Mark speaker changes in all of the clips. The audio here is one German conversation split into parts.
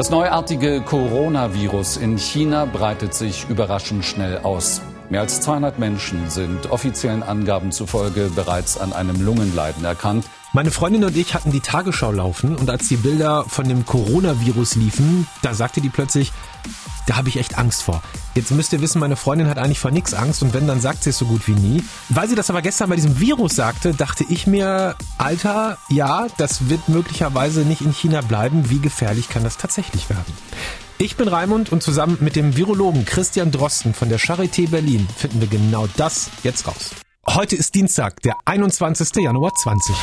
Speaker 1: Das neuartige Coronavirus in China breitet sich überraschend schnell aus. Mehr als 200 Menschen sind offiziellen Angaben zufolge bereits an einem Lungenleiden erkannt.
Speaker 2: Meine Freundin und ich hatten die Tagesschau laufen und als die Bilder von dem Coronavirus liefen, da sagte die plötzlich, da habe ich echt Angst vor. Jetzt müsst ihr wissen, meine Freundin hat eigentlich vor nichts Angst und wenn, dann sagt sie es so gut wie nie. Weil sie das aber gestern bei diesem Virus sagte, dachte ich mir, Alter, ja, das wird möglicherweise nicht in China bleiben. Wie gefährlich kann das tatsächlich werden? Ich bin Raimund und zusammen mit dem Virologen Christian Drosten von der Charité Berlin finden wir genau das jetzt raus. Heute ist Dienstag, der 21. Januar 20.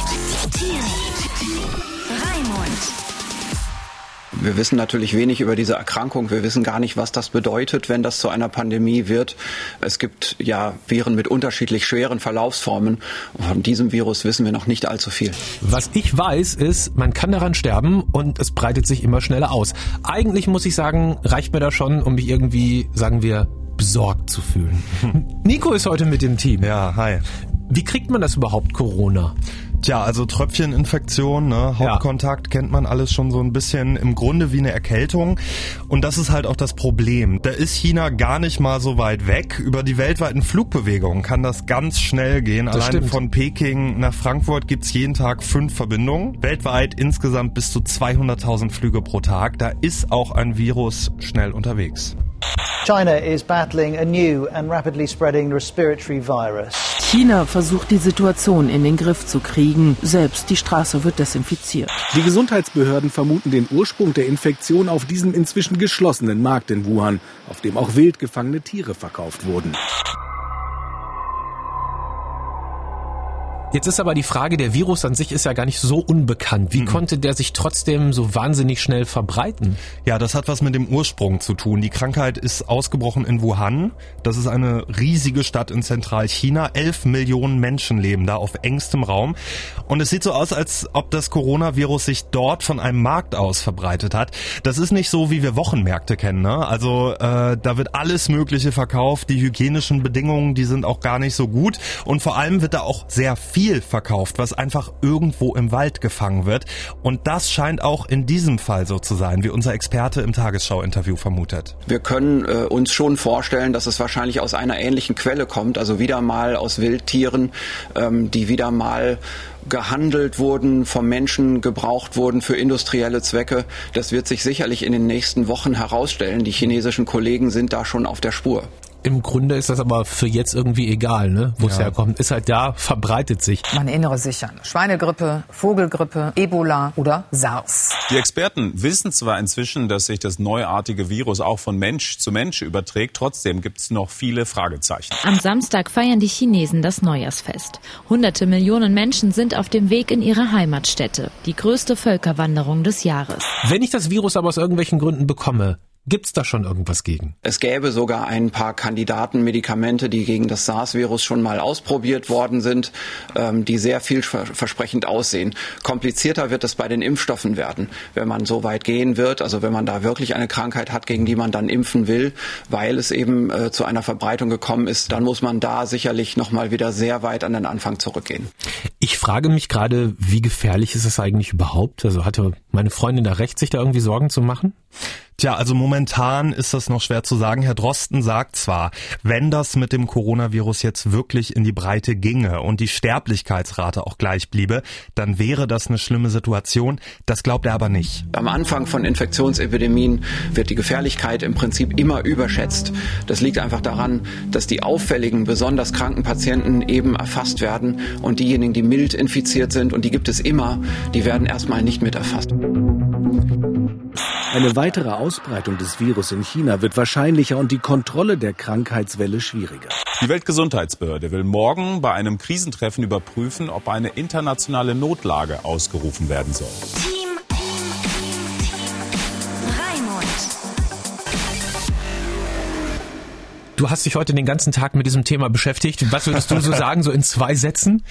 Speaker 3: Wir wissen natürlich wenig über diese Erkrankung. Wir wissen gar nicht, was das bedeutet, wenn das zu einer Pandemie wird. Es gibt ja Viren mit unterschiedlich schweren Verlaufsformen. Von diesem Virus wissen wir noch nicht allzu viel.
Speaker 2: Was ich weiß, ist, man kann daran sterben und es breitet sich immer schneller aus. Eigentlich muss ich sagen, reicht mir das schon, um mich irgendwie, sagen wir, besorgt zu fühlen. Nico ist heute mit dem Team.
Speaker 4: Ja, hi.
Speaker 2: Wie kriegt man das überhaupt, Corona?
Speaker 4: Tja, also Tröpfcheninfektion, ne? Hauptkontakt ja. kennt man alles schon so ein bisschen im Grunde wie eine Erkältung. Und das ist halt auch das Problem. Da ist China gar nicht mal so weit weg. Über die weltweiten Flugbewegungen kann das ganz schnell gehen. Das Allein stimmt. von Peking nach Frankfurt gibt's jeden Tag fünf Verbindungen. Weltweit insgesamt bis zu 200.000 Flüge pro Tag. Da ist auch ein Virus schnell unterwegs.
Speaker 5: China is battling a new and rapidly spreading respiratory virus.
Speaker 6: China versucht die Situation in den Griff zu kriegen. Selbst die Straße wird desinfiziert.
Speaker 7: Die Gesundheitsbehörden vermuten den Ursprung der Infektion auf diesem inzwischen geschlossenen Markt in Wuhan, auf dem auch wild gefangene Tiere verkauft wurden.
Speaker 2: Jetzt ist aber die Frage, der Virus an sich ist ja gar nicht so unbekannt. Wie mhm. konnte der sich trotzdem so wahnsinnig schnell verbreiten?
Speaker 4: Ja, das hat was mit dem Ursprung zu tun. Die Krankheit ist ausgebrochen in Wuhan. Das ist eine riesige Stadt in Zentralchina. Elf Millionen Menschen leben da auf engstem Raum. Und es sieht so aus, als ob das Coronavirus sich dort von einem Markt aus verbreitet hat. Das ist nicht so, wie wir Wochenmärkte kennen. Ne? Also äh, da wird alles Mögliche verkauft. Die hygienischen Bedingungen, die sind auch gar nicht so gut. Und vor allem wird da auch sehr viel viel verkauft, was einfach irgendwo im Wald gefangen wird. Und das scheint auch in diesem Fall so zu sein, wie unser Experte im Tagesschau-Interview vermutet.
Speaker 3: Wir können äh, uns schon vorstellen, dass es wahrscheinlich aus einer ähnlichen Quelle kommt, also wieder mal aus Wildtieren, ähm, die wieder mal gehandelt wurden, vom Menschen gebraucht wurden für industrielle Zwecke. Das wird sich sicherlich in den nächsten Wochen herausstellen. Die chinesischen Kollegen sind da schon auf der Spur.
Speaker 2: Im Grunde ist das aber für jetzt irgendwie egal, ne? wo es herkommt. Ist halt da, verbreitet sich.
Speaker 8: Man erinnere sich an Schweinegrippe, Vogelgrippe, Ebola oder SARS.
Speaker 9: Die Experten wissen zwar inzwischen, dass sich das neuartige Virus auch von Mensch zu Mensch überträgt. Trotzdem gibt es noch viele Fragezeichen.
Speaker 10: Am Samstag feiern die Chinesen das Neujahrsfest. Hunderte Millionen Menschen sind auf dem Weg in ihre Heimatstätte. Die größte Völkerwanderung des Jahres.
Speaker 2: Wenn ich das Virus aber aus irgendwelchen Gründen bekomme, Gibt's da schon irgendwas gegen?
Speaker 3: Es gäbe sogar ein paar Kandidatenmedikamente, die gegen das SARS-Virus schon mal ausprobiert worden sind, ähm, die sehr vielversprechend aussehen. Komplizierter wird es bei den Impfstoffen werden, wenn man so weit gehen wird, also wenn man da wirklich eine Krankheit hat, gegen die man dann impfen will, weil es eben äh, zu einer Verbreitung gekommen ist, dann muss man da sicherlich noch mal wieder sehr weit an den Anfang zurückgehen.
Speaker 2: Ich frage mich gerade, wie gefährlich ist es eigentlich überhaupt? Also hatte meine Freundin da recht, sich da irgendwie Sorgen zu machen?
Speaker 4: Tja, also momentan ist das noch schwer zu sagen. Herr Drosten sagt zwar, wenn das mit dem Coronavirus jetzt wirklich in die Breite ginge und die Sterblichkeitsrate auch gleich bliebe, dann wäre das eine schlimme Situation. Das glaubt er aber nicht.
Speaker 3: Am Anfang von Infektionsepidemien wird die Gefährlichkeit im Prinzip immer überschätzt. Das liegt einfach daran, dass die auffälligen, besonders kranken Patienten eben erfasst werden und diejenigen, die mild infiziert sind, und die gibt es immer, die werden erstmal nicht mit erfasst.
Speaker 7: Eine weitere Ausbreitung des Virus in China wird wahrscheinlicher und die Kontrolle der Krankheitswelle schwieriger.
Speaker 9: Die Weltgesundheitsbehörde will morgen bei einem Krisentreffen überprüfen, ob eine internationale Notlage ausgerufen werden soll. Team, Team,
Speaker 2: Team, Raimund. Du hast dich heute den ganzen Tag mit diesem Thema beschäftigt. Was würdest du so sagen, so in zwei Sätzen?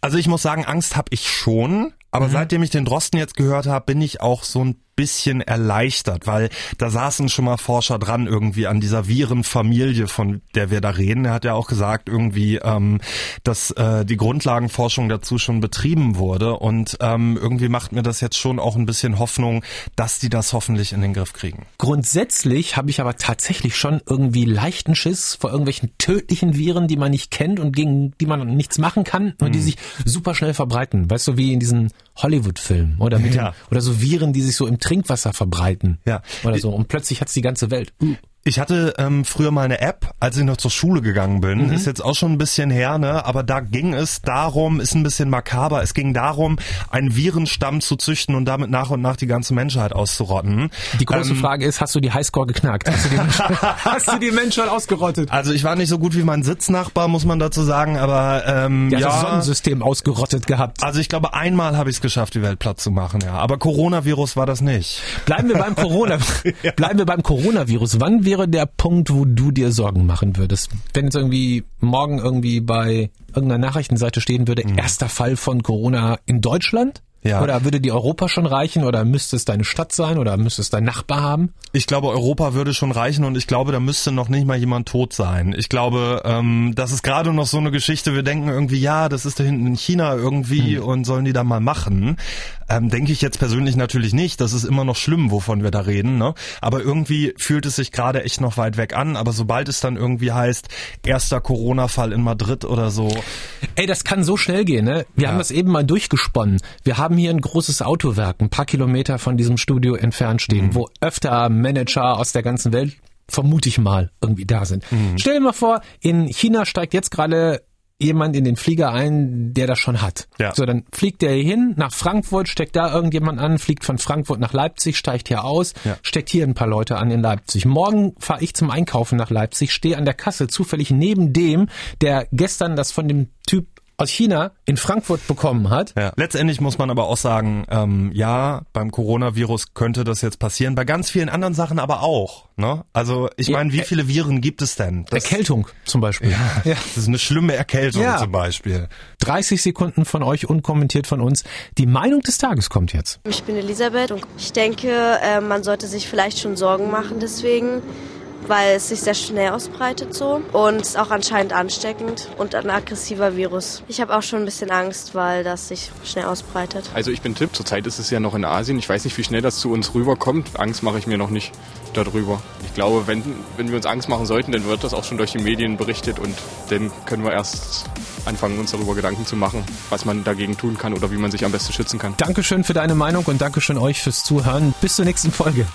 Speaker 4: Also ich muss sagen, Angst habe ich schon, Aber mhm. seitdem ich den Drosten jetzt gehört habe, bin ich auch so ein bisschen erleichtert, weil da saßen schon mal Forscher dran irgendwie an dieser Virenfamilie, von der wir da reden. Er hat ja auch gesagt irgendwie, ähm, dass äh, die Grundlagenforschung dazu schon betrieben wurde und ähm, irgendwie macht mir das jetzt schon auch ein bisschen Hoffnung, dass die das hoffentlich in den Griff kriegen.
Speaker 2: Grundsätzlich habe ich aber tatsächlich schon irgendwie leichten Schiss vor irgendwelchen tödlichen Viren, die man nicht kennt und gegen die man nichts machen kann und mhm. die sich super schnell verbreiten. Weißt du, wie in diesen Hollywood-Filmen oder mit ja. dem, oder so Viren, die sich so im Trinkwasser verbreiten. Ja. Oder so. Und plötzlich hat's die ganze Welt.
Speaker 4: Ich hatte ähm, früher mal eine App, als ich noch zur Schule gegangen bin. Mhm. Ist jetzt auch schon ein bisschen her, ne? Aber da ging es darum, ist ein bisschen makaber. Es ging darum, einen Virenstamm zu züchten und damit nach und nach die ganze Menschheit auszurotten.
Speaker 2: Die große ähm, Frage ist, hast du die Highscore geknackt? Hast du, die Menschheit, hast du die Menschheit ausgerottet?
Speaker 4: Also ich war nicht so gut wie mein Sitznachbar, muss man dazu sagen, aber ähm,
Speaker 2: ja, das Sonnensystem ausgerottet gehabt.
Speaker 4: Also ich glaube, einmal habe ich es geschafft, die Welt platt zu machen, ja. Aber Coronavirus war das nicht.
Speaker 2: Bleiben wir beim Corona. Bleiben wir beim Coronavirus. Wann wäre der Punkt, wo du dir Sorgen machen würdest? Wenn jetzt irgendwie morgen irgendwie bei irgendeiner Nachrichtenseite stehen würde, mhm. erster Fall von Corona in Deutschland? Ja. Oder würde die Europa schon reichen oder müsste es deine Stadt sein oder müsste es dein Nachbar haben?
Speaker 4: Ich glaube, Europa würde schon reichen und ich glaube, da müsste noch nicht mal jemand tot sein. Ich glaube, ähm, das ist gerade noch so eine Geschichte, wir denken irgendwie, ja, das ist da hinten in China irgendwie hm. und sollen die da mal machen. Ähm, denke ich jetzt persönlich natürlich nicht. Das ist immer noch schlimm, wovon wir da reden. Ne? Aber irgendwie fühlt es sich gerade echt noch weit weg an. Aber sobald es dann irgendwie heißt, erster Corona-Fall in Madrid oder so.
Speaker 2: Ey, das kann so schnell gehen. Ne? Wir ja. haben das eben mal durchgesponnen. Wir haben hier ein großes Autowerk, ein paar Kilometer von diesem Studio entfernt stehen, mhm. wo öfter Manager aus der ganzen Welt vermute ich mal, irgendwie da sind. Mhm. Stell dir mal vor, in China steigt jetzt gerade jemand in den Flieger ein, der das schon hat. Ja. So, dann fliegt der hier hin nach Frankfurt, steckt da irgendjemand an, fliegt von Frankfurt nach Leipzig, steigt hier aus, ja. steckt hier ein paar Leute an in Leipzig. Morgen fahre ich zum Einkaufen nach Leipzig, stehe an der Kasse zufällig neben dem, der gestern das von dem Typ aus China in Frankfurt bekommen hat.
Speaker 4: Ja. Letztendlich muss man aber auch sagen, ähm, ja, beim Coronavirus könnte das jetzt passieren, bei ganz vielen anderen Sachen aber auch. Ne? Also ich meine, wie viele Viren gibt es denn?
Speaker 2: Das, Erkältung zum Beispiel.
Speaker 4: Ja, ja, das ist eine schlimme Erkältung ja. zum Beispiel.
Speaker 2: 30 Sekunden von euch unkommentiert von uns. Die Meinung des Tages kommt jetzt.
Speaker 11: Ich bin Elisabeth und ich denke, äh, man sollte sich vielleicht schon Sorgen machen deswegen weil es sich sehr schnell ausbreitet so und ist auch anscheinend ansteckend und ein aggressiver Virus. Ich habe auch schon ein bisschen Angst, weil das sich schnell ausbreitet.
Speaker 12: Also ich bin Tipp, zurzeit ist es ja noch in Asien. Ich weiß nicht, wie schnell das zu uns rüberkommt. Angst mache ich mir noch nicht darüber. Ich glaube, wenn, wenn wir uns Angst machen sollten, dann wird das auch schon durch die Medien berichtet und dann können wir erst anfangen, uns darüber Gedanken zu machen, was man dagegen tun kann oder wie man sich am besten schützen kann.
Speaker 2: Dankeschön für deine Meinung und Dankeschön euch fürs Zuhören. Bis zur nächsten Folge.